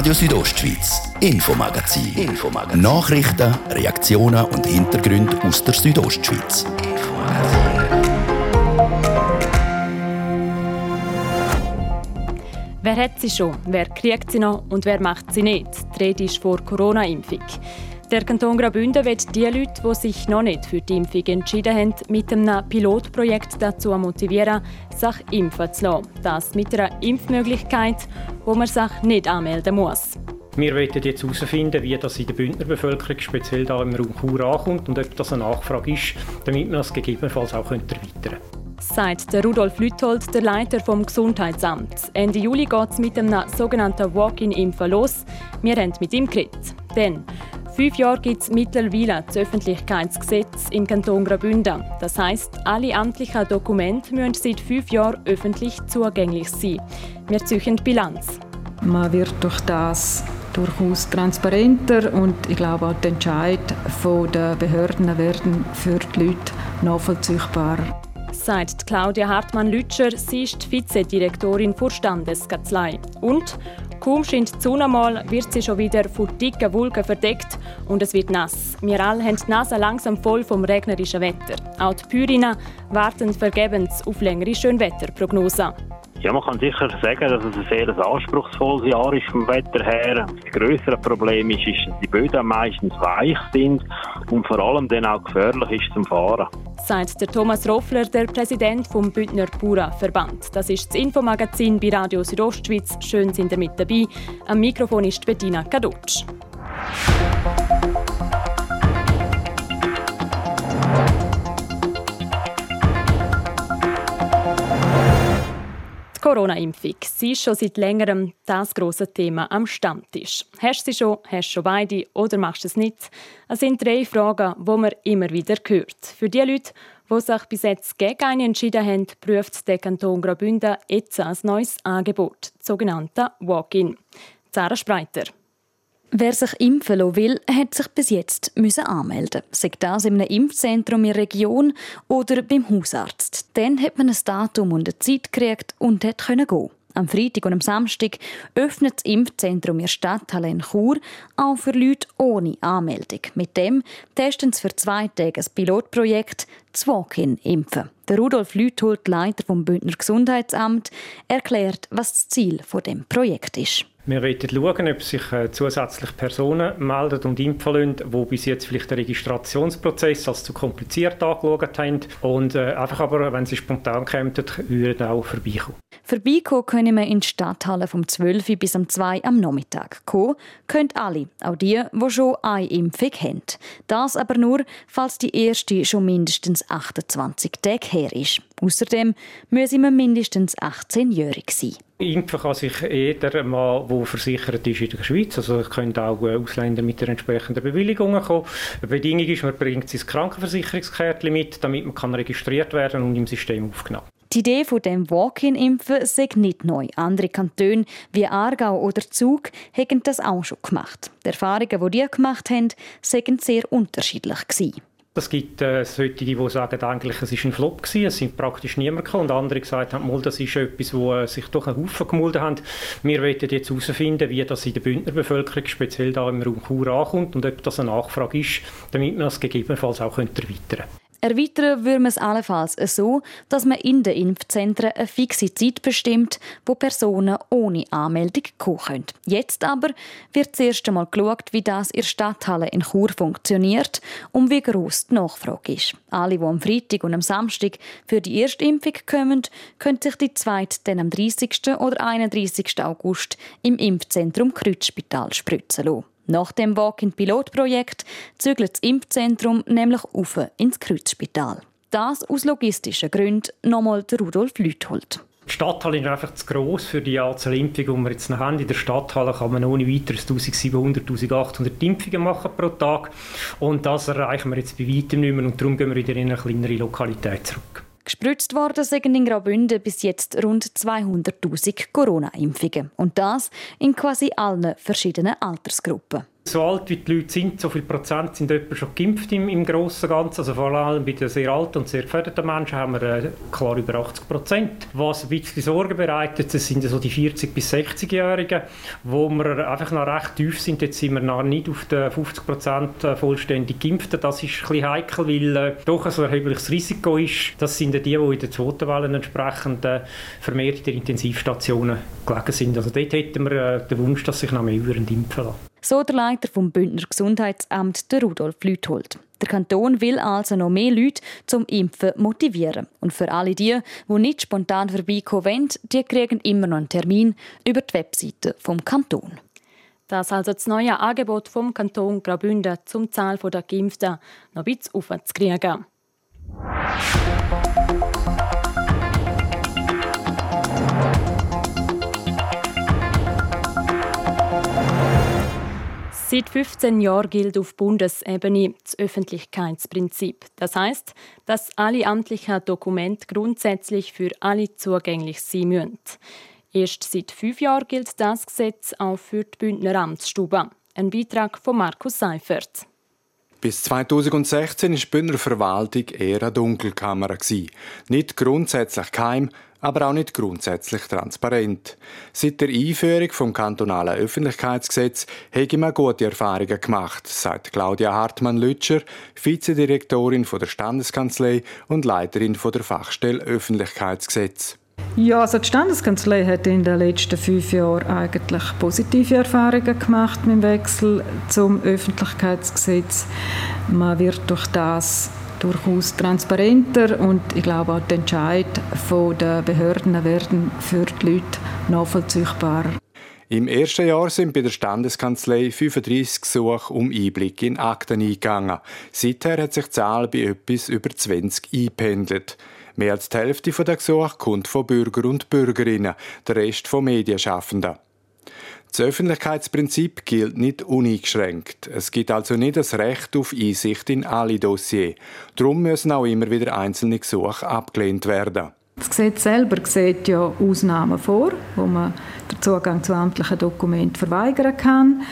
Radio Südostschweiz, Infomagazin. Infomagazin. Nachrichten, Reaktionen und Hintergründe aus der Südostschweiz. Wer hat sie schon, wer kriegt sie noch und wer macht sie nicht? Die Rede ist vor Corona-Impfung. Der Kanton Graubünden wird die Leute, die sich noch nicht für die Impfung entschieden haben, mit einem Pilotprojekt dazu motivieren, sich impfen zu lassen. Das mit einer Impfmöglichkeit, wo man sich nicht anmelden muss. Wir wollen jetzt herausfinden, wie das in der Bündner Bevölkerung, speziell da im Raum Chur, ankommt und ob das eine Nachfrage ist, damit wir das gegebenenfalls auch erweitern können sagt der Rudolf Lüthold, der Leiter vom Gesundheitsamt. Ende Juli geht es mit einem sogenannten Walk-in-Impfen los. Wir haben mit ihm geredet. Denn fünf Jahre gibt es mittlerweile das Öffentlichkeitsgesetz im Kanton Graubünden. Das heisst, alle amtlichen Dokumente müssen seit fünf Jahren öffentlich zugänglich sein. Wir ziehen Bilanz. Man wird durch das durchaus transparenter und ich glaube auch die Entscheid der Behörden werden für die Leute nachvollziehbarer sagt Claudia Hartmann-Lütscher. Sie ist die Vizedirektorin der Standeskanzlei. Und kaum scheint die Sonne mal, wird sie schon wieder von dicken Wolken verdeckt und es wird nass. Wir alle haben die Nase langsam voll vom regnerischen Wetter. Auch die Pyrinnen warten vergebens auf längere Schönwetterprognosen. Ja, man kann sicher sagen, dass es ein sehr anspruchsvolles Jahr ist vom Wetter her. Das größere Problem ist, ist, dass die Böden meistens weich sind und vor allem dann auch gefährlich ist zum Fahren. Sagt der Thomas Roffler, der Präsident vom Bündner Bauernverband. Das ist das Infomagazin bei Radio Südostschweiz. Schön sind ihr mit dabei. Am Mikrofon ist Bettina Kadutsch. Corona-Impfung. Sie ist schon seit längerem das große Thema am Stammtisch. Hast du sie schon, hast du schon beide oder machst du es nicht? Es sind drei Fragen, die man immer wieder hört. Für die Leute, die sich bis jetzt gegen eine entschieden haben, prüft der Kanton Graubünden jetzt ein neues Angebot, sogenannte Walk-in. Sarah Spreiter. Wer sich impfen lassen will, hat sich bis jetzt müssen anmelden. Sei das in einem Impfzentrum in der Region oder beim Hausarzt. Dann hat man ein Datum und eine Zeit gekriegt und konnte gehen. Am Freitag und am Samstag öffnet das Impfzentrum in der Stadthalle in Chur auch für Leute ohne Anmeldung. Mit dem testen sie für zwei Tage ein Pilotprojekt das Walk-in-Impfen. Der Rudolf Lüthold, Leiter vom Bündner Gesundheitsamt, erklärt, was das Ziel von dem Projekt ist. Wir wollen schauen, ob sich äh, zusätzlich Personen melden und impfen lassen, die bis jetzt vielleicht den Registrationsprozess als zu kompliziert angeschaut haben und äh, einfach aber, wenn sie spontan kommen, würden auch vorbeikommen. Vorbeikommen können wir in die Stadthalle vom 12 bis am 2 am Nachmittag. Kommen können alle, auch die, die schon eine Impfung haben. Das aber nur, falls die erste schon mindestens 28 Tage her ist. Außerdem müssen wir mindestens 18-jährig sein. Impfen kann sich jeder mal, der versichert ist in der Schweiz. Also können auch äh, Ausländer mit der entsprechenden Bewilligung kommen. Die Bedingung ist, man bringt sein Krankenversicherungskärtchen mit, damit man registriert werden und im System aufgenommen die Idee von dem Walk-in-Impfen ist nicht neu. Andere Kantone wie Aargau oder Zug haben das auch schon gemacht. Die Erfahrungen, die die gemacht haben, waren sehr unterschiedlich. Gewesen. Es gibt äh, solche, die sagen, eigentlich, es war ein Flop gewesen, es sind praktisch niemand gekommen. Und andere gesagt haben, das ist etwas, wo äh, sich doch ein Haufen gemulden haben. Wir wollen jetzt herausfinden, wie das in der Bündner Bevölkerung, speziell da im Raum Chur, ankommt und ob das eine Nachfrage ist, damit wir das gegebenenfalls auch erweitern können. Erweitern würde man es allenfalls so, dass man in den Impfzentren eine fixe Zeit bestimmt, wo Personen ohne Anmeldung kommen können. Jetzt aber wird zuerst einmal geschaut, wie das in der Stadthalle in Chur funktioniert und wie gross die Nachfrage ist. Alle, die am Freitag und am Samstag für die erste Impfung kommen, können sich die zweite dann am 30. oder 31. August im Impfzentrum Kreuzspital spritzen lassen. Nach dem Walk-in-Pilotprojekt zügelt das Impfzentrum nämlich auf ins Kreuzspital. Das aus logistischen Gründen nochmal der Rudolf Lüthold. Die Stadthalle ist einfach zu gross für die Anzahl Impfungen, die wir jetzt noch haben. In der Stadthalle kann man ohne weiteres 1700, 1800 Impfungen machen pro Tag. Und das erreichen wir jetzt bei weitem nicht mehr und darum gehen wir wieder in eine kleinere Lokalität zurück. Gespritzt worden sind in Graubünden bis jetzt rund 200.000 Corona-Impfungen. Und das in quasi allen verschiedenen Altersgruppen. So alt wie die Leute sind, so viel Prozent sind etwa schon geimpft im, im Großen und Ganzen. Also vor allem bei den sehr alten und sehr gefährdeten Menschen haben wir äh, klar über 80 Prozent. Was ein bisschen Sorgen bereitet, das sind so die 40- bis 60-Jährigen, wo wir einfach noch recht tief sind. Jetzt sind wir noch nicht auf den 50 Prozent äh, vollständig Geimpften. Das ist ein bisschen heikel, weil äh, doch ein erhebliches Risiko ist. Das sind die, die in der zweiten Welle entsprechend äh, vermehrt in den Intensivstationen gelegen sind. Also dort hätten wir äh, den Wunsch, dass sich noch mehr impfen lassen. So der Leiter vom Bündner Gesundheitsamt, der Rudolf Lüthold. Der Kanton will also noch mehr Leute zum Impfen motivieren. Und für alle die, die nicht spontan vorbeikommen wollen, die kriegen immer noch einen Termin über die Webseite vom Kanton. Das also das neue Angebot vom Kanton Graubünden zum Zahl der Geimpften noch ein bisschen aufzukriegen. Seit 15 Jahren gilt auf Bundesebene das Öffentlichkeitsprinzip. Das heißt, dass alle amtlichen Dokumente grundsätzlich für alle zugänglich sein müssen. Erst seit fünf Jahren gilt das Gesetz auch für die Bündner Amtsstube. Ein Beitrag von Markus Seifert. Bis 2016 war die Bündner Verwaltung eher eine Dunkelkammer. Nicht grundsätzlich geheim, aber auch nicht grundsätzlich transparent. Seit der Einführung vom kantonalen Öffentlichkeitsgesetz habe man gute Erfahrungen gemacht, sagt Claudia Hartmann-Lütscher, Vizedirektorin der Standeskanzlei und Leiterin der Fachstelle Öffentlichkeitsgesetz. Ja, also die Standeskanzlei hat in den letzten fünf Jahren eigentlich positive Erfahrungen gemacht mit dem Wechsel zum Öffentlichkeitsgesetz. Man wird durch das durchaus transparenter und ich glaube auch die Entscheid der Behörden werden für die Leute nachvollziehbarer. Im ersten Jahr sind bei der Standeskanzlei 35 Gesuche um Einblick in Akten eingegangen. Seither hat sich die Zahl bei etwas über 20 eingependelt. Mehr als die Hälfte der Gesuche kommt von Bürger und Bürgerinnen, der Rest von Medienschaffenden. Das Öffentlichkeitsprinzip gilt nicht uneingeschränkt. Es gibt also nicht das Recht auf Einsicht in alle Dossiers. Darum müssen auch immer wieder einzelne Gesuche abgelehnt werden. Das Gesetz selber sieht ja Ausnahmen vor, wo man den Zugang zu amtlichen Dokumenten verweigern kann.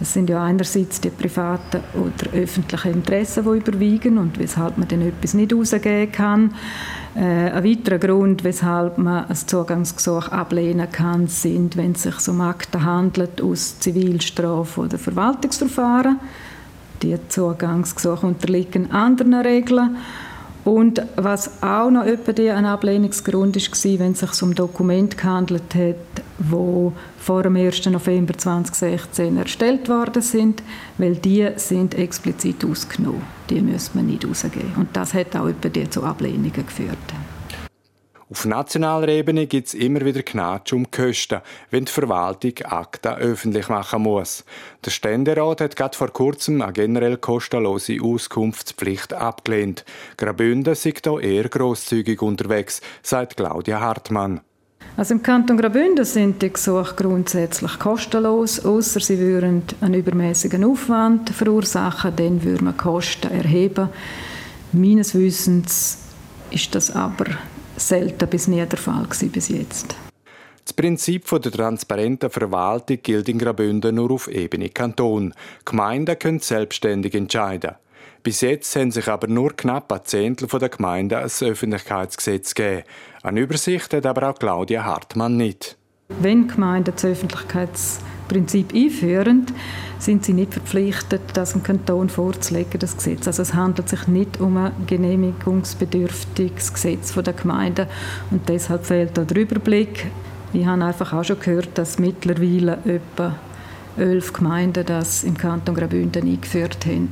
Das sind ja einerseits die privaten oder öffentlichen Interessen, die überwiegen und weshalb man dann etwas nicht rausgeben kann. Äh, ein weiterer Grund, weshalb man ein Zugangsgesuch ablehnen kann, sind, wenn es sich um Akten handelt aus Zivilstrafe oder Verwaltungsverfahren. Die Zugangsgesuche unterliegen anderen Regeln. Und was auch noch ein Ablehnungsgrund war, wenn es sich um Dokumente gehandelt hat, die vor dem 1. November 2016 erstellt worden sind, weil die sind explizit ausgenommen. Die müssen man nicht rausgeben. Und das hat auch die zu Ablehnungen geführt. Auf nationaler Ebene gibt es immer wieder Knatsch um Kosten, wenn die Verwaltung Akten öffentlich machen muss. Der Ständerat hat gerade vor kurzem eine generell kostenlose Auskunftspflicht abgelehnt. Graubünden ist hier eher grosszügig unterwegs, sagt Claudia Hartmann. Also im Kanton Graubünden sind die Gesuche grundsätzlich kostenlos, außer sie würden einen übermäßigen Aufwand verursachen, dann würde man Kosten erheben. Meines Wissens ist das aber selten bis nie der Fall bis jetzt. Das Prinzip der transparenten Verwaltung gilt in Graubünden nur auf Ebene Kanton. Gemeinden können selbstständig entscheiden. Bis jetzt haben sich aber nur knapp ein Zehntel der Gemeinden ein Öffentlichkeitsgesetz gegeben. Eine Übersicht hat aber auch Claudia Hartmann nicht. Wenn Gemeinden das Öffentlichkeitsprinzip einführen, sind sie nicht verpflichtet, das dem Kanton vorzulegen, das Gesetz. Also es handelt sich nicht um ein genehmigungsbedürftiges Gesetz der Gemeinden und deshalb fehlt da der Überblick. Ich habe einfach auch schon gehört, dass mittlerweile etwa elf Gemeinden das im Kanton Graubünden eingeführt haben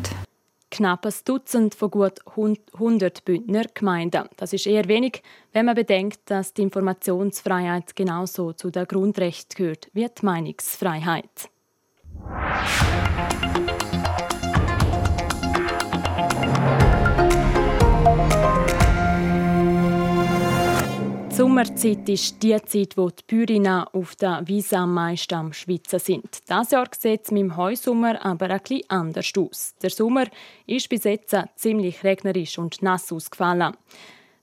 knapp ein Dutzend von gut 100 Bündner Gemeinden. Das ist eher wenig, wenn man bedenkt, dass die Informationsfreiheit genauso zu den Grundrechten gehört wie die Meinungsfreiheit. Sommerzeit ist die Zeit, wo die Bäuerinnen auf der Wiese am meisten am Schwitzen sind. Dieses Jahr sieht es mit dem Heusommer aber bisschen anders aus. Der Sommer ist bis jetzt ziemlich regnerisch und nass ausgefallen.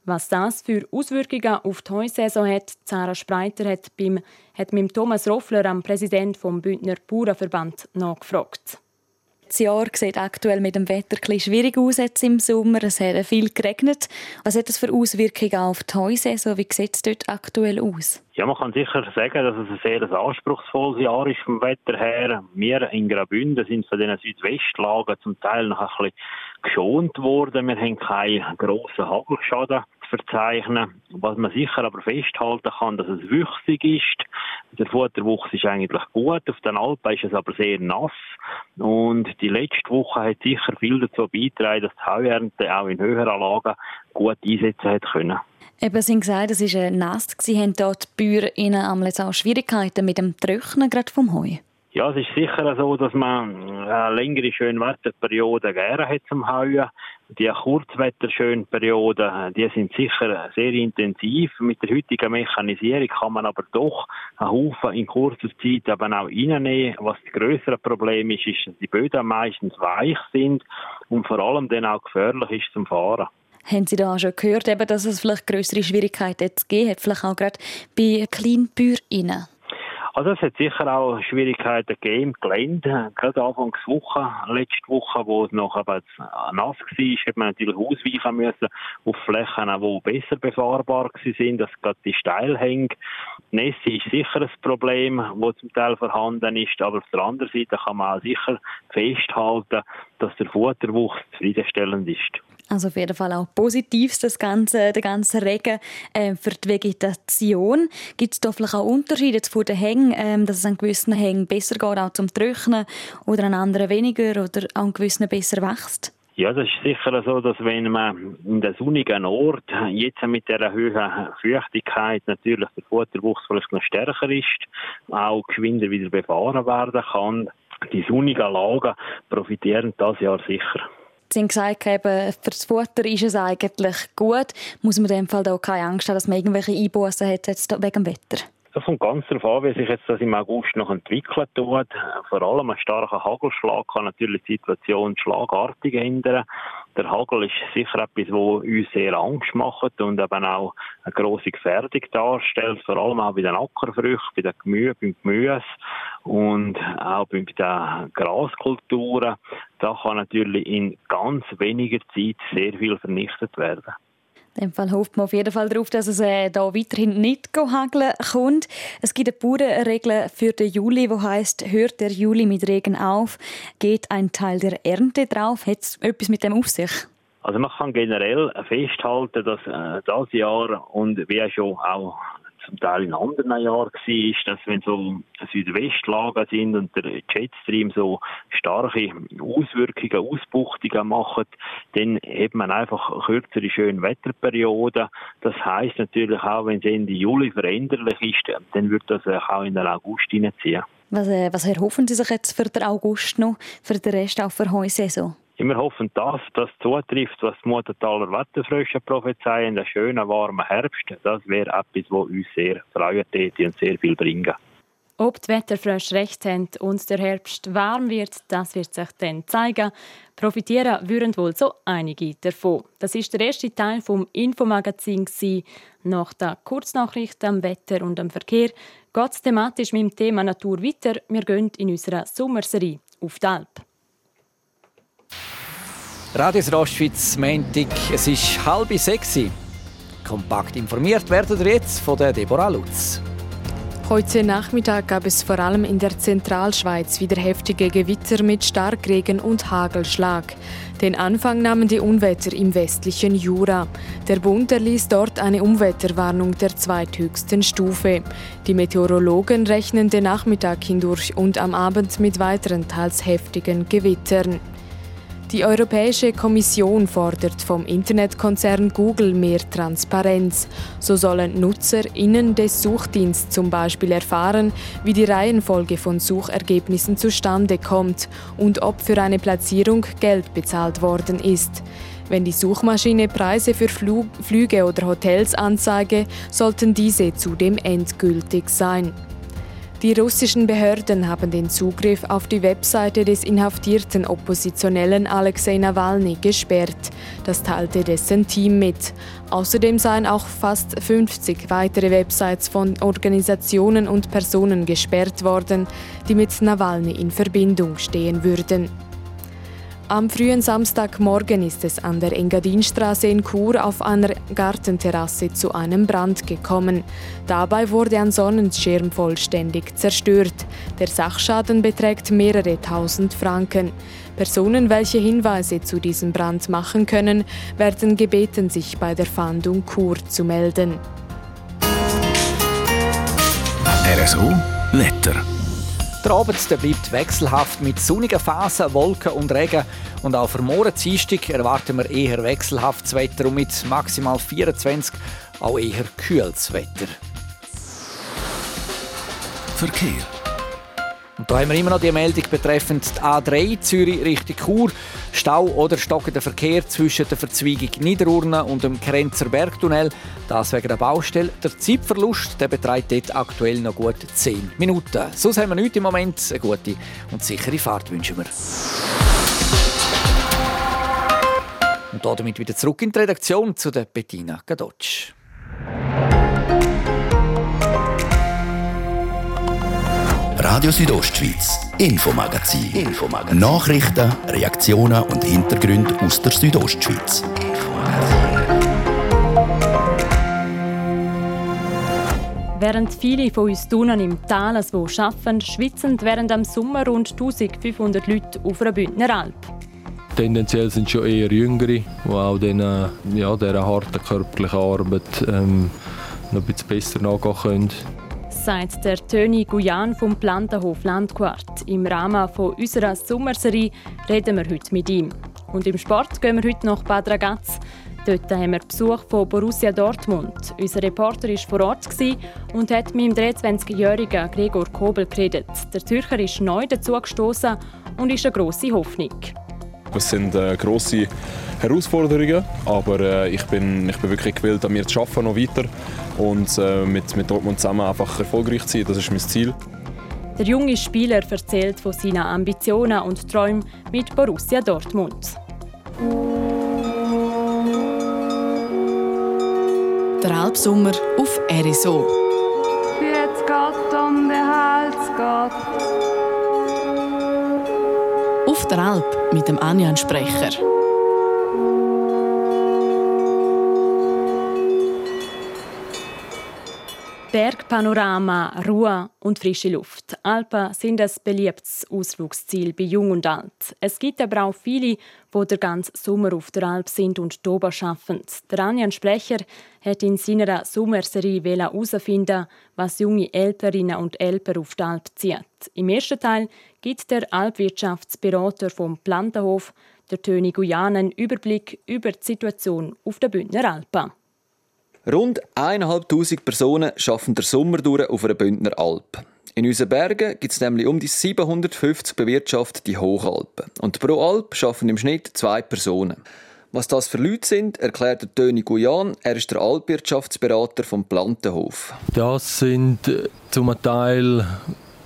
Was das für Auswirkungen auf die Heusaison hat, Sarah Spreiter hat, beim, hat mit Thomas Roffler, am Präsident vom Bündner Bauernverband, nachgefragt. Das Jahr sieht aktuell mit dem Wetter ein schwierig aus jetzt im Sommer. Es hat viel geregnet. Was hat das für Auswirkungen auf die Heusaison? Wie sieht es dort aktuell aus? Ja, man kann sicher sagen, dass es ein sehr anspruchsvolles Jahr ist vom Wetter her. Wir in Graubünden sind von den Südwestlagen zum Teil noch ein bisschen geschont worden. Wir haben keinen grossen Hagelschaden verzeichnen. Was man sicher aber festhalten kann, dass es wüchsig ist. Der Futterwuchs ist eigentlich gut, auf den Alpen ist es aber sehr nass. Und die letzte Woche hat sicher viel dazu beigetragen, dass die Heuernte auch in höheren Lagen gut einsetzen hat können. Eben, Sie haben gesagt, es war nass. Sie haben dort die Bäuerinnen auch Schwierigkeiten mit dem Trocknen gerade vom Heu? Ja, es ist sicher so, dass man längere Schönwetterperiode gerne hat zum Heuen. Die Kurzwetterschönperioden, die sind sicher sehr intensiv. Mit der heutigen Mechanisierung kann man aber doch einen Haufen in kurzer Zeit eben auch reinnehmen. Was das größere Problem ist, ist, dass die Böden meistens weich sind und vor allem dann auch gefährlich ist zum Fahren. Haben Sie da schon gehört, dass es vielleicht größere Schwierigkeiten jetzt gegeben hat, vielleicht auch gerade bei Kleinbäuerinnen? Also es hat sicher auch Schwierigkeiten gegeben im Gelände. Gerade Anfangs Woche, letzte Woche, wo es noch eben nass war, hat man natürlich ausweichen müssen auf Flächen, die besser befahrbar sind, dass gerade die Steilhänge. Nässe ist sicher ein Problem, das zum Teil vorhanden ist, aber auf der anderen Seite kann man auch sicher festhalten, dass der Futterwuchs zufriedenstellend ist. Also auf jeden Fall auch positiv, das ganze, der ganze Regen äh, für die Vegetation. Gibt es da vielleicht auch Unterschiede von den Hängen, äh, dass es an gewissen Hängen besser geht, auch zum Trocknen, oder an anderen weniger, oder an gewissen besser wächst? Ja, das ist sicher so, dass wenn man in der sonnigen Ort jetzt mit der hohen Feuchtigkeit natürlich der Futterwuchs vielleicht noch stärker ist, auch geschwinder wieder befahren werden kann, die sonnigen Lagen profitieren das Jahr sicher. Sie haben gesagt, eben, für das Futter ist es eigentlich gut. Muss man in dem Fall da keine Angst haben, dass man irgendwelche Einbußen hat jetzt wegen dem Wetter? Das kommt ganz darauf an, wie sich jetzt das im August noch entwickeln tut. Vor allem ein starker Hagelschlag kann natürlich die Situation schlagartig ändern. Der Hagel ist sicher etwas, was uns sehr Angst macht und eben auch eine grosse Gefährdung darstellt, vor allem auch bei den Ackerfrüchten, bei den Gemüse, beim Gemüse und auch bei den Graskulturen. Da kann natürlich in ganz weniger Zeit sehr viel vernichtet werden. In dem Fall hofft man auf jeden Fall darauf, dass es äh, da weiterhin nicht hageln kommt. Es gibt eine Bauernregel für den Juli, wo heißt: Hört der Juli mit Regen auf, geht ein Teil der Ernte drauf. Hat es etwas mit dem auf sich? Also man kann generell festhalten, dass äh, das Jahr und wie schon auch zum Teil in anderen Jahren war, dass wenn so Südwestlagen sind und der Jetstream so starke Auswirkungen, Ausbuchtungen macht, dann hat man einfach kürzere schöne Wetterperioden. Das heißt natürlich auch, wenn es Ende Juli veränderlich ist, dann wird das auch in den August hineinziehen. Was, äh, was erhoffen Sie sich jetzt für den August noch, für den Rest auch für Heusaison? Wir hoffen, dass das zutrifft, was die Muttentaler Wetterfrösche prophezeien, einen schönen, warmen Herbst. Das wäre etwas, was uns sehr freuen täte und sehr viel bringen. Ob die Wetterfrösche recht haben und der Herbst warm wird, das wird sich dann zeigen. Profitieren würden wohl so einige davon. Das ist der erste Teil vom Infomagazin. Nach der Kurznachricht am Wetter und am Verkehr geht es thematisch mit dem Thema Natur weiter. Wir gehen in unserer Sommerserie auf die Alp. Radios Rostschwitz, Montag, es ist halb sechs. Kompakt informiert werden wir jetzt von der Deborah Lutz. Heute Nachmittag gab es vor allem in der Zentralschweiz wieder heftige Gewitter mit Starkregen und Hagelschlag. Den Anfang nahmen die Unwetter im westlichen Jura. Der Bund erließ dort eine Umwetterwarnung der zweithöchsten Stufe. Die Meteorologen rechnen den Nachmittag hindurch und am Abend mit weiteren teils heftigen Gewittern. Die Europäische Kommission fordert vom Internetkonzern Google mehr Transparenz. So sollen NutzerInnen des Suchdienstes zum Beispiel erfahren, wie die Reihenfolge von Suchergebnissen zustande kommt und ob für eine Platzierung Geld bezahlt worden ist. Wenn die Suchmaschine Preise für Flüge oder Hotels anzeige, sollten diese zudem endgültig sein. Die russischen Behörden haben den Zugriff auf die Webseite des inhaftierten Oppositionellen Alexei Nawalny gesperrt. Das teilte dessen Team mit. Außerdem seien auch fast 50 weitere Websites von Organisationen und Personen gesperrt worden, die mit Nawalny in Verbindung stehen würden. Am frühen Samstagmorgen ist es an der Engadinstraße in Chur auf einer Gartenterrasse zu einem Brand gekommen. Dabei wurde ein Sonnenschirm vollständig zerstört. Der Sachschaden beträgt mehrere tausend Franken. Personen, welche Hinweise zu diesem Brand machen können, werden gebeten, sich bei der Fahndung Chur zu melden. RSO Wetter. Der Abend der bleibt wechselhaft mit sonnigen Phasen, Wolken und Regen. Und auch für morgen Dienstag erwarten wir eher wechselhaftes Wetter und mit maximal 24 auch eher kühles Wetter. Verkehr. Und da haben wir immer noch die Meldung betreffend die A3 Zürich Richtung Chur. Stau oder stockender Verkehr zwischen der Verzweigung Niederurne und dem Grenzer Bergtunnel. Das wegen der Baustelle. Der Zeitverlust der beträgt dort aktuell noch gut 10 Minuten. Sonst haben wir nichts im Moment. Eine gute und sichere Fahrt wünschen wir. Und damit wieder zurück in die Redaktion zu der Bettina Gadotsch. Radio Südostschweiz, Infomagazin. Infomagazin. Nachrichten, Reaktionen und Hintergründe aus der Südostschweiz. Während viele von uns Tunen im Tal wo arbeiten, schwitzen während am Sommer rund 1500 Leute auf einer Bündner Alp. Tendenziell sind schon eher Jüngere, die auch den, ja, dieser harten körperlichen Arbeit ähm, noch ein bisschen besser nachgehen können sagt der Töni Guyan vom Plantenhof Landquart. Im Rahmen von unserer Sommerserie reden wir heute mit ihm. Und im Sport gehen wir heute nach Bad Ragaz. Dort haben wir Besuch von Borussia Dortmund. Unser Reporter war vor Ort und hat mit dem 23-jährigen Gregor Kobel geredet. Der Zürcher ist neu dazugestoßen und ist eine grosse Hoffnung. Es sind äh, grosse Herausforderungen, aber äh, ich, bin, ich bin wirklich gewillt, an mir zu arbeiten, noch weiter und äh, mit, mit Dortmund zusammen einfach erfolgreich zu sein. Das ist mein Ziel. Der junge Spieler erzählt von seinen Ambitionen und Träumen mit Borussia Dortmund. Der Alpsommer auf RSO. Der Alp mit dem Anjan Sprecher. Bergpanorama, Ruhe und frische Luft. Alpen sind ein beliebtes Ausflugsziel bei Jung und Alt. Es gibt aber auch viele, die den ganzen Sommer auf der Alp sind und oben arbeiten. Der Anjan Sprecher hat in seiner Sommerserie herausfinden, was junge Elperinnen und Elper auf die Alp zieht. Im ersten Teil gibt der Alpwirtschaftsberater vom Plantenhof, der Töni Guyan, einen Überblick über die Situation auf der Bündner Alpen. Rund 1'500 Personen arbeiten der Sommer durch auf einer Bündner Alp. In unseren Bergen gibt es nämlich um die 750 bewirtschaftete Hochalpen. Und pro Alp arbeiten im Schnitt zwei Personen. Was das für Leute sind, erklärt der Töni Guyan. Er ist der Alpwirtschaftsberater vom Plantenhof. Das sind äh, zum Teil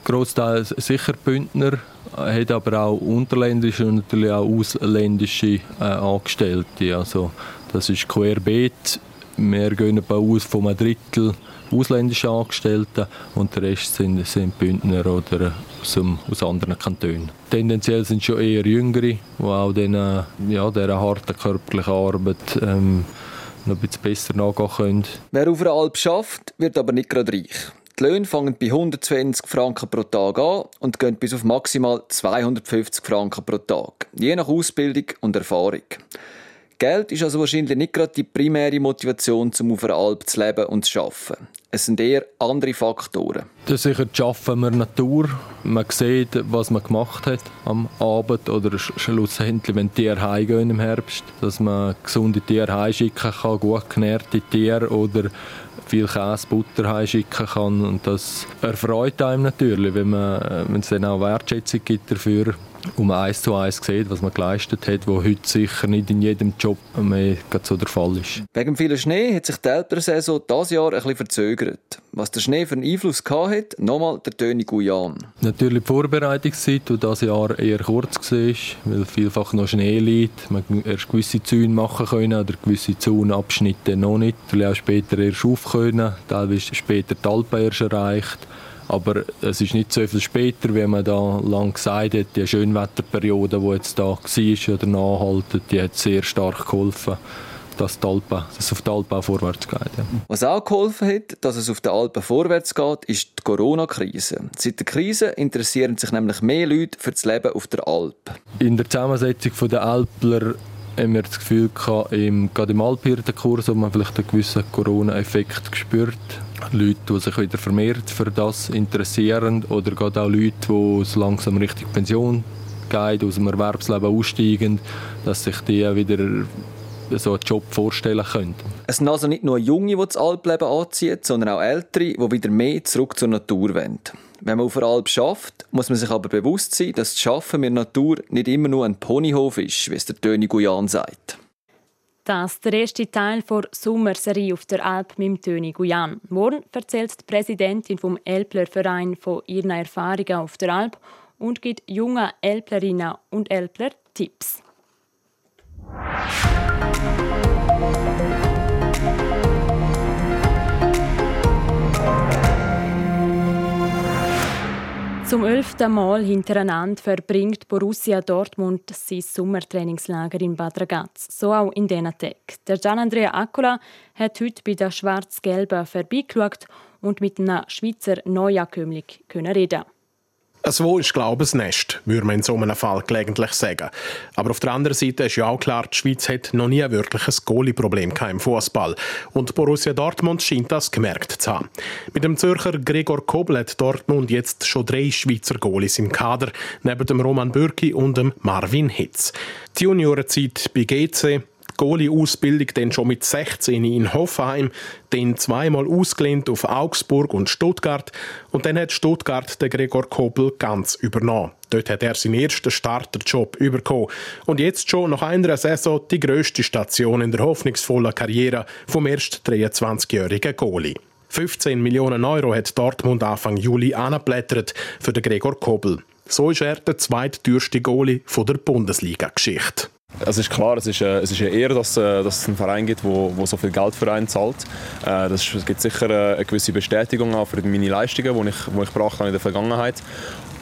großteils sicher Bündner, hat aber auch unterländische und natürlich auch ausländische äh, Angestellte. Also das ist querbeet wir gehen etwa aus von einem Drittel ausländischen Angestellten und der Rest sind, sind Bündner oder aus, aus anderen Kantonen. Tendenziell sind schon eher Jüngere, die auch den, ja, dieser harten körperlichen Arbeit ähm, noch ein bisschen besser nachgehen können. Wer auf einer Alp schafft, wird aber nicht gerade reich. Die Löhne fangen bei 120 Franken pro Tag an und gehen bis auf maximal 250 Franken pro Tag, je nach Ausbildung und Erfahrung. Geld ist also wahrscheinlich nicht gerade die primäre Motivation, um auf einer Alp zu leben und zu arbeiten. Es sind eher andere Faktoren. Das sicher schaffen wir Natur. Man sieht, was man gemacht hat am Abend oder schlussendlich, wenn die Tiere heimgehen im Herbst, dass man gesunde Tiere heimschicken kann, gut genährte Tiere oder viel Käse, Butter heimschicken kann. Und das erfreut einem natürlich, wenn, man, wenn es dann auch Wertschätzung gibt dafür um eins zu eins sieht, was man geleistet hat, wo heute sicher nicht in jedem Job mehr so der Fall ist. Wegen vielen Schnee hat sich die Elternsaison dieses Jahr ein bisschen verzögert. Was der Schnee für einen Einfluss hat, nochmal der Töni Guyan. Natürlich die Vorbereitungszeit, die dieses Jahr eher kurz war, weil vielfach noch Schnee liegt. Man erst gewisse Zäune machen können oder gewisse Zaunabschnitte noch nicht. Vielleicht auch später erst auf können, teilweise später die Alpen erst erreicht. Aber es ist nicht so viel später, wie man da lang gesagt hat, die Schönwetterperiode, die jetzt da war oder nachhaltet, die hat sehr stark geholfen dass, die Alpen, dass es auf der Alpen vorwärts geht. Ja. Was auch geholfen hat, dass es auf der Alpen vorwärts geht, ist die Corona-Krise. Seit der Krise interessieren sich nämlich mehr Leute für das Leben auf der Alp. In der Zusammensetzung der Alpler haben wir das Gefühl gehabt, gerade im Alphirtenkurs hat man vielleicht einen gewissen Corona-Effekt gespürt. Leute, die sich wieder vermehrt für das interessieren oder gerade auch Leute, die es langsam Richtung Pension geht, aus dem Erwerbsleben aussteigen, dass sich die wieder so einen Job vorstellen könnten. Es sind also nicht nur Junge, die das Alpleben anziehen, sondern auch Ältere, die wieder mehr zurück zur Natur wollen. Wenn man auf der Alp schafft, muss man sich aber bewusst sein, dass das Schaffen mit Natur nicht immer nur ein Ponyhof ist, wie es der Töni Guyan sagt. Das der erste Teil der Sommerserie auf der Alp mit dem Töni Guyan. Morgen erzählt die Präsidentin vom Elpler Verein von ihren Erfahrungen auf der Alp und gibt jungen Elplerinnen und Elpler Tipps. Zum elften Mal hintereinander verbringt Borussia Dortmund sein Sommertrainingslager in Bad Ragaz. So auch in diesen Tag. Der Gian-Andrea Accola hat heute bei der Schwarz-Gelben vorbeigeschaut und mit einem Schweizer Neuankömmling reden ein ist Glaubensnest, würde man in so einem Fall gelegentlich sagen. Aber auf der anderen Seite ist ja auch klar, die Schweiz hat noch nie ein Goalie-Problem im Fußball. Und Borussia Dortmund scheint das gemerkt zu haben. Mit dem Zürcher Gregor Kobel hat Dortmund jetzt schon drei Schweizer Goalies im Kader, neben dem Roman Bürki und dem Marvin Hitz. Die Juniorenzeit bei GC, Goalie-Ausbildung dann schon mit 16 in Hoffenheim, dann zweimal ausgelehnt auf Augsburg und Stuttgart und dann hat Stuttgart den Gregor Kobel ganz übernommen. Dort hat er seinen ersten Starterjob bekommen und jetzt schon nach einer Saison die grösste Station in der hoffnungsvollen Karriere vom erst 23-jährigen Goalie. 15 Millionen Euro hat Dortmund Anfang Juli angeblättert für den Gregor Kobel. So ist er der zweitteuerste Goalie der Bundesliga-Geschichte. Es ist klar, es ist, äh, es ist eher, dass, äh, dass es einen Verein gibt, der so viel Geld für einen zahlt. Äh, das gibt sicher äh, eine gewisse Bestätigung auch für meine Leistungen, die ich, wo ich gebracht habe in der Vergangenheit.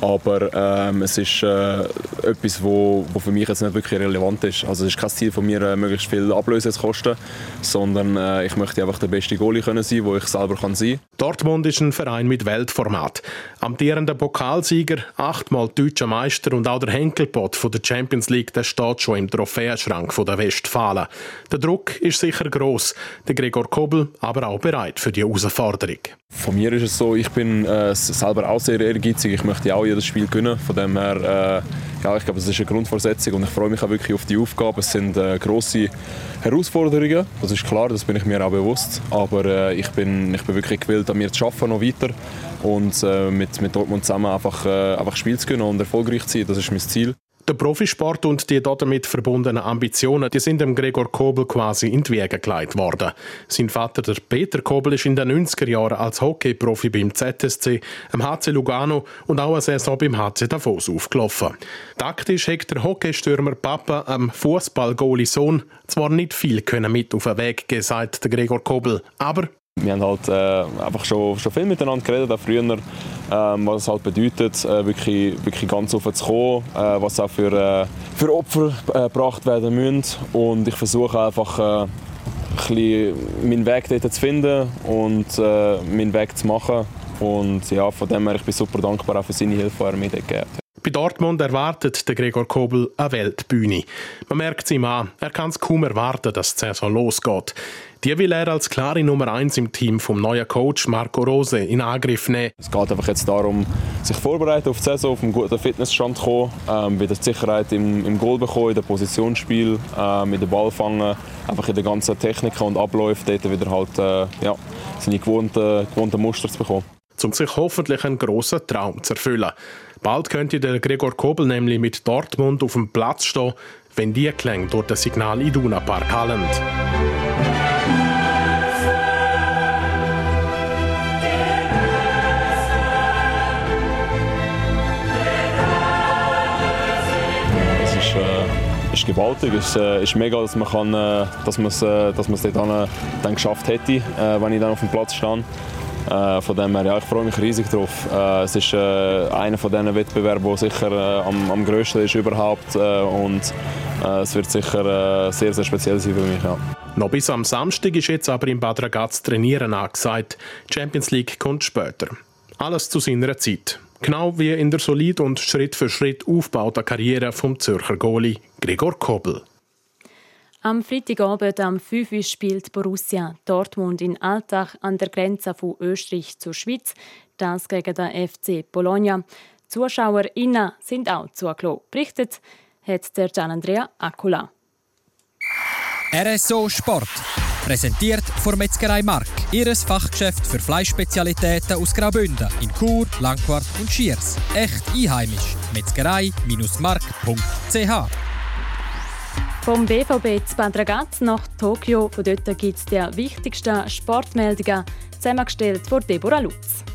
Aber ähm, es ist äh, etwas, wo, wo für mich jetzt nicht wirklich relevant ist. Also es ist kein Ziel von mir, äh, möglichst viel Ablöse zu kosten, sondern äh, ich möchte einfach der beste Goalie können sein, wo ich selber kann sein. Dortmund ist ein Verein mit Weltformat. Amtierender Pokalsieger, achtmal deutscher Meister und auch der Henkelpott von der Champions League, der steht schon im Trophäenschrank von der Westfalen. Der Druck ist sicher groß. Der Gregor Kobel aber auch bereit für die Herausforderung. Von mir ist es so, ich bin äh, selber auch sehr ehrgeizig. Ich möchte auch jedes Spiel gewinnen. Von dem her, äh, ja, ich glaube, das ist eine Grundvoraussetzung und ich freue mich auch wirklich auf die Aufgabe. Es sind äh, grosse Herausforderungen, das ist klar, das bin ich mir auch bewusst. Aber äh, ich, bin, ich bin wirklich gewillt, an mir zu arbeiten, noch weiter und äh, mit, mit Dortmund zusammen einfach, äh, einfach Spiel zu gewinnen und erfolgreich zu sein. Das ist mein Ziel. Der Profisport und die damit verbundenen Ambitionen, die sind dem Gregor Kobel quasi in die Wege geleitet worden. Sein Vater, der Peter Kobel, ist in den 90er Jahren als Hockeyprofi beim ZSC, im HC Lugano und auch eine Saison beim HC Davos aufgelaufen. Taktisch hat der Hockeystürmer Papa am Fußball-Goalie-Sohn zwar nicht viel mit auf den Weg geben, sagt der Gregor Kobel, aber wir haben halt äh, einfach schon, schon viel miteinander geredet, auch früher, ähm, was es halt bedeutet, äh, wirklich, wirklich ganz offen zu kommen, äh, was auch für, äh, für Opfer äh, gebracht werden müssen. Und ich versuche einfach äh, ein meinen Weg dort zu finden und meinen Weg zu machen. Und ja, von dem her ich bin super dankbar auch für seine Hilfe, die er mir gegeben hat. Bei Dortmund erwartet der Gregor Kobel eine Weltbühne. Man merkt es ihm an, er kann es kaum erwarten, dass die Saison losgeht. Die will er als klare Nummer 1 im Team vom neuen Coach Marco Rose in Angriff nehmen. Es geht einfach jetzt darum, sich vorbereiten auf die Saison, auf einen guten Fitnessstand zu kommen, ähm, wieder die Sicherheit im, im Goal bekommen, in dem Positionsspiel, äh, mit dem Ball fangen, einfach in den ganzen Techniken und Abläufen dort wieder halt, äh, ja, seine gewohnten, gewohnten Muster zu bekommen. Um sich hoffentlich einen grossen Traum zu erfüllen. Bald könnte der Gregor Kobel nämlich mit Dortmund auf dem Platz stehen, wenn die Klänge durch das Signal Iduna Park hallen. Es ist, äh, gewaltig. Es äh, ist mega, dass man äh, es, äh, es dort dann, dann geschafft hätte, äh, wenn ich dann auf dem Platz stand. Äh, von dem her, ja, ich freue mich riesig drauf. Äh, es ist äh, einer von diesen Wettbewerben, der sicher äh, am, am grössten ist überhaupt äh, und es wird sicher sehr, sehr speziell sein für mich. Ja. Noch bis am Samstag ist jetzt aber im Bad Ragaz Trainieren angesagt. Die Champions League kommt später. Alles zu seiner Zeit. Genau wie in der solid und Schritt für Schritt aufgebauten Karriere vom Zürcher Goalie Gregor Kobel. Am Freitagabend am 5 Uhr spielt Borussia Dortmund in Altach an der Grenze von Österreich zur Schweiz. Das gegen den FC Bologna. ZuschauerInnen sind auch zugelassen. Berichtet hat der Gian Andrea Accola. RSO Sport. Präsentiert von Metzgerei Mark. Ihres Fachgeschäft für Fleischspezialitäten aus Graubünden in Chur, Langquart und Schiers. Echt einheimisch. Metzgerei-mark.ch vom BVB zu Bad nach Tokio. Von dort gibt es die wichtigsten Sportmeldungen, zusammengestellt von Deborah Lutz.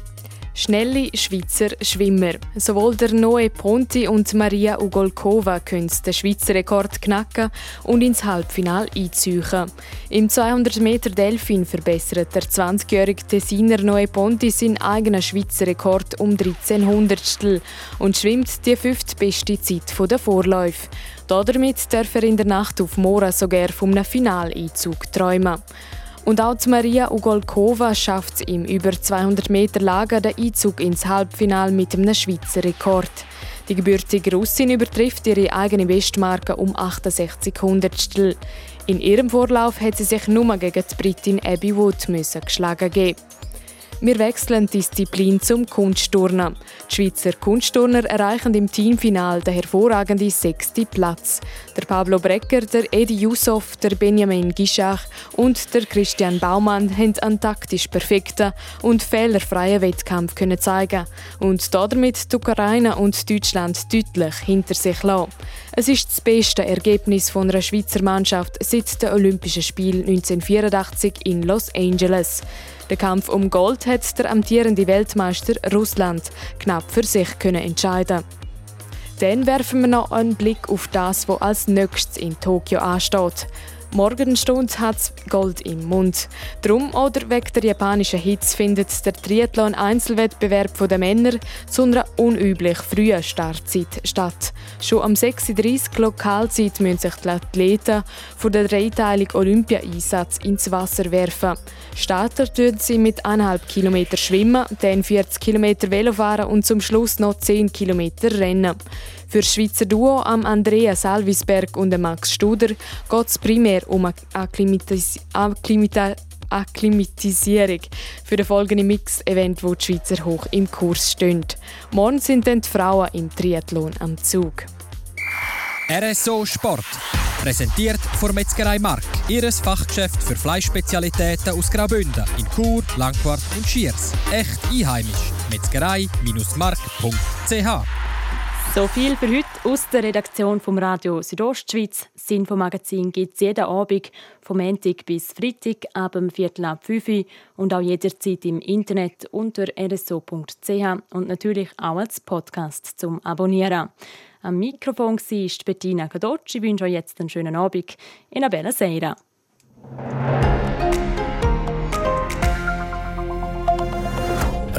Schnelle Schweizer Schwimmer. Sowohl der Noe Ponti und Maria Ugolkova können den Schweizer Rekord knacken und ins Halbfinale einziehen. Im 200 Meter Delfin verbessert der 20-jährige Tessiner Noe Ponti seinen eigenen Schweizer Rekord um 13 Hundertstel und schwimmt die fünftbeste Zeit der Vorläufe. Damit darf er in der Nacht auf Mora sogar vom Finaleinzug träumen. Und auch Maria Ugolkova schafft es im über 200 Meter Lager den Einzug ins Halbfinale mit einem Schweizer Rekord. Die gebürtige Russin übertrifft ihre eigene Bestmarke um 68 Hundertstel. In ihrem Vorlauf hat sie sich nur gegen die Britin Abby Wood geschlagen geben. Wir wechseln Disziplin zum Kunstturnen. Die Schweizer Kunstturner erreichen im Teamfinal den hervorragenden sechsten Platz. Der Pablo Brecker, der Edi Yusuf, der Benjamin Gischach und der Christian Baumann haben einen taktisch perfekten und fehlerfreien Wettkampf können zeigen und damit die Ukraine und Deutschland deutlich hinter sich lassen. Es ist das beste Ergebnis von einer Schweizer Mannschaft seit den Olympischen Spielen 1984 in Los Angeles. Der Kampf um Gold hat der amtierende Weltmeister Russland knapp für sich können entscheiden. Dann werfen wir noch einen Blick auf das, was als nächstes in Tokio ansteht. Morgenstund hat Gold im Mund. Drum oder wegen der japanischen Hitze findet der Triathlon-Einzelwettbewerb der Männer zu einer unüblich frühen Startzeit statt. Schon am 6.30 Uhr Lokalzeit müssen sich die Athleten von der dreiteiligen Olympia-Einsatz ins Wasser werfen. Starter tun sie mit 1,5 Kilometer schwimmen, dann 40 Kilometer Velofahren und zum Schluss noch 10 Kilometer rennen. Für das Schweizer Duo am Andrea Salvisberg und Max Studer geht es primär um Akklimatisierung für den folgenden Mix-Event, wo die Schweizer hoch im Kurs stehen. Morgen sind dann die Frauen im Triathlon am Zug. RSO Sport. Präsentiert von Metzgerei Mark. Ihres Fachgeschäft für Fleischspezialitäten aus Graubünden in Chur, Langquart und Schiers. Echt einheimisch. Metzgerei-mark.ch so viel für heute aus der Redaktion vom Radio Südostschweiz. Das Infomagazin gibt es jeden Abend vom Montag bis Freitag ab dem Viertel ab 5 Uhr und auch jederzeit im Internet unter rso.ch und natürlich auch als Podcast zum Abonnieren. Am Mikrofon war Bettina Kadocci. Ich wünsche euch jetzt einen schönen Abend in einer bella Seira.